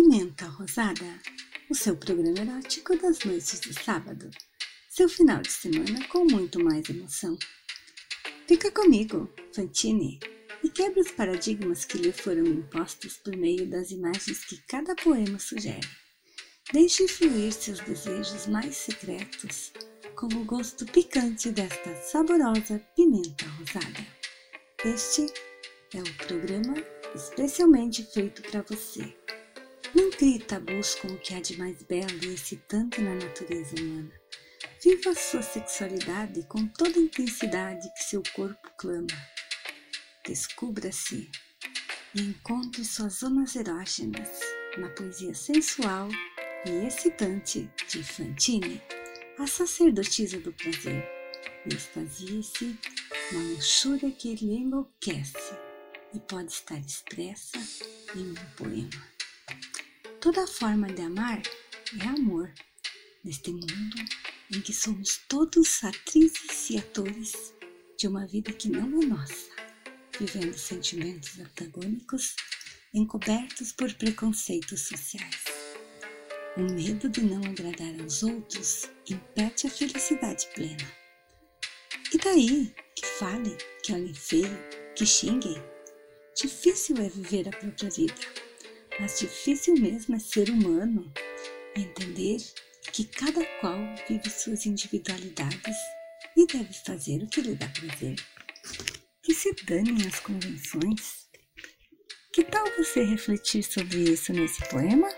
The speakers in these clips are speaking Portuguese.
Pimenta Rosada, o seu programa erótico das noites de sábado. Seu final de semana com muito mais emoção. Fica comigo, Fantine, e quebre os paradigmas que lhe foram impostos por meio das imagens que cada poema sugere. Deixe fluir seus desejos mais secretos com o gosto picante desta saborosa pimenta rosada. Este é o programa especialmente feito para você. Não crie tabus com o que há de mais belo e excitante na natureza humana. Viva sua sexualidade com toda a intensidade que seu corpo clama. Descubra-se e encontre suas zonas erógenas na poesia sensual e excitante de Fantine, a sacerdotisa do prazer, extasie-se na luxúria que lhe enlouquece e pode estar expressa em um poema. Toda forma de amar é amor, neste mundo em que somos todos atrizes e atores de uma vida que não é nossa, vivendo sentimentos antagônicos encobertos por preconceitos sociais. O medo de não agradar aos outros impede a felicidade plena. E daí que fale, que olhem feio, que xinguem? Difícil é viver a própria vida, mas difícil mesmo é ser humano e entender que cada qual vive suas individualidades e deve fazer o que lhe dá prazer. Que se danem as convenções. Que tal você refletir sobre isso nesse poema?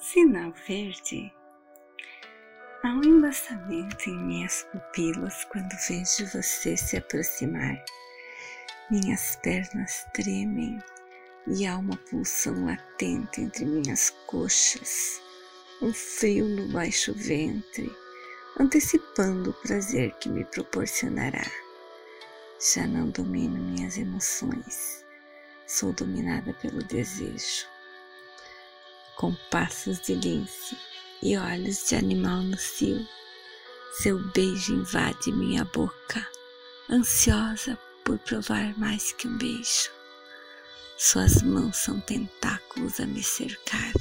Sinal verde Há um embaçamento em minhas pupilas quando vejo você se aproximar. Minhas pernas tremem e há uma pulsão latente entre minhas coxas, um frio no baixo ventre, antecipando o prazer que me proporcionará. Já não domino minhas emoções, sou dominada pelo desejo. Com passos de lince, e olhos de animal no cio. Seu beijo invade minha boca, ansiosa por provar mais que um beijo. Suas mãos são tentáculos a me cercar,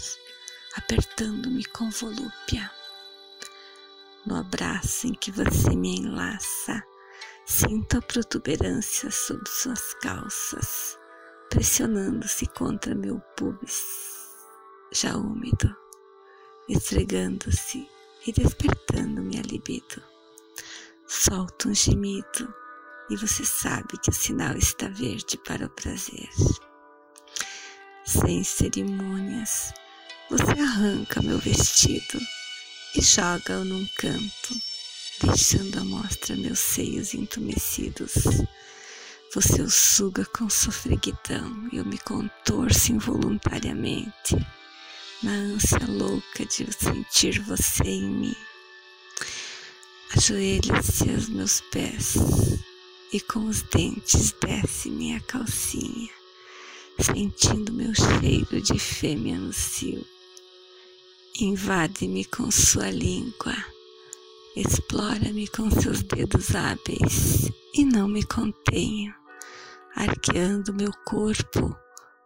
apertando-me com volúpia. No abraço em que você me enlaça, sinto a protuberância sob suas calças, pressionando-se contra meu pubis, já úmido esfregando-se e despertando minha libido. Solto um gemido e você sabe que o sinal está verde para o prazer. Sem cerimônias, você arranca meu vestido e joga-o num canto, deixando à mostra meus seios entumecidos. Você o suga com sofreguidão e eu me contorço involuntariamente na ânsia louca de sentir você em mim. Ajoelha-se aos meus pés e com os dentes desce minha calcinha, sentindo meu cheiro de fêmea no cio. Invade-me com sua língua, explora-me com seus dedos hábeis e não me contenho, arqueando meu corpo,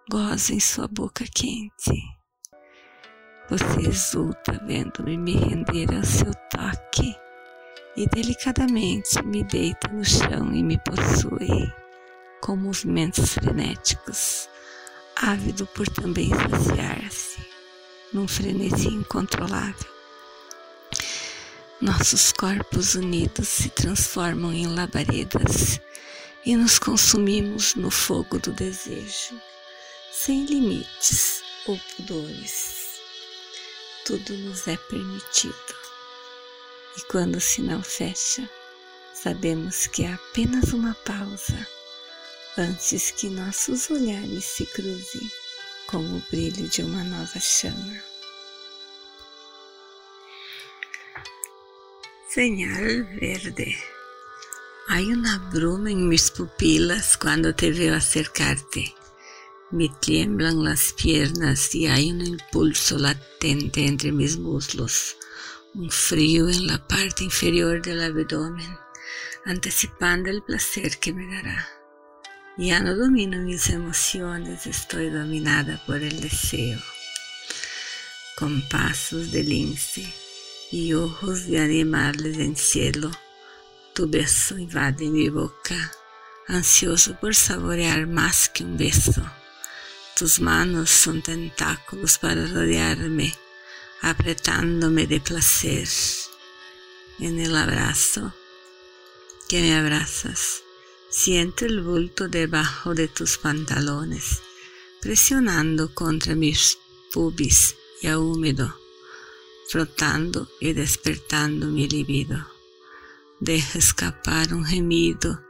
gozo em sua boca quente. Você exulta vendo-me me render ao seu toque e delicadamente me deita no chão e me possui com movimentos frenéticos, ávido por também saciar-se num frenesi incontrolável. Nossos corpos unidos se transformam em labaredas e nos consumimos no fogo do desejo, sem limites ou pudores tudo nos é permitido. E quando o sinal fecha, sabemos que é apenas uma pausa antes que nossos olhares se cruzem com o brilho de uma nova chama. Señal verde. Hay una bruma en mis pupilas cuando te veo acercarte. Me tiemblan las piernas y hay un impulso latente entre mis muslos, un frío en la parte inferior del abdomen, anticipando el placer que me dará. Ya no domino mis emociones, estoy dominada por el deseo. Con pasos de lince y ojos de animales en cielo, tu beso invade mi boca, ansioso por saborear más que un beso. Tus manos son tentáculos para rodearme, apretándome de placer. En el abrazo que me abrazas, siento el bulto debajo de tus pantalones, presionando contra mis pubis ya húmedo, frotando y despertando mi libido. Deja escapar un gemido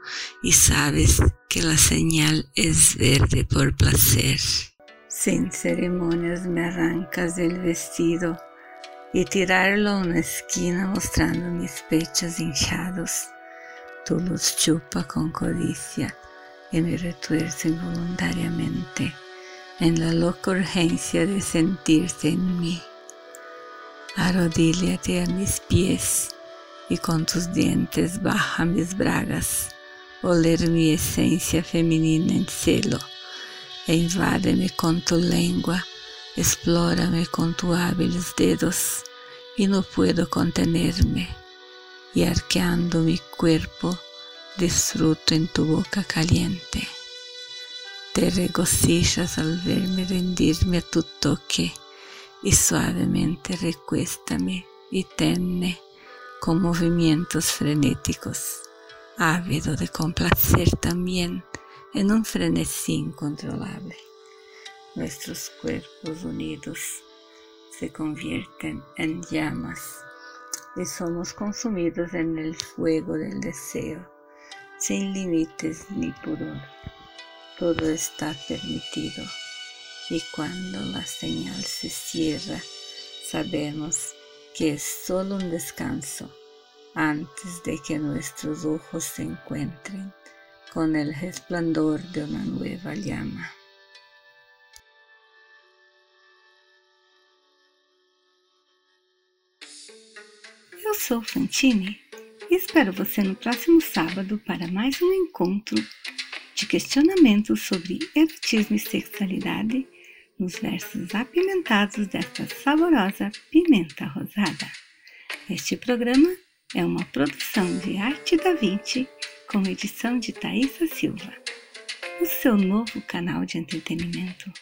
y sabes que la señal es verde por placer. Sin ceremonias me arrancas del vestido y tirarlo a una esquina mostrando mis pechos hinchados. Tú los chupa con codicia y me retuerce involuntariamente en la loca urgencia de sentirte en mí. Arrodíllate a mis pies y con tus dientes baja mis bragas, oler mi esencia femenina en celo, e invádeme con tu lengua, explórame con tus hábiles dedos, y no puedo contenerme, y arqueando mi cuerpo, disfruto en tu boca caliente. Te regocijas al verme rendirme a tu toque, y suavemente recuéstame y tenme con movimientos frenéticos, ávido de complacer también en un frenesí incontrolable. Nuestros cuerpos unidos se convierten en llamas y somos consumidos en el fuego del deseo, sin límites ni pudor. Todo está permitido y cuando la señal se cierra, sabemos que es solo un descanso antes de que nuestros ojos se encuentren con el resplandor de una nueva llama. Eu sou Fantine e espero você no próximo sábado para mais um encontro de questionamentos sobre erotismo e sexualidade nos versos apimentados desta saborosa pimenta rosada. Este programa é uma produção de Arte da Vinci com edição de Thaisa Silva, o seu novo canal de entretenimento.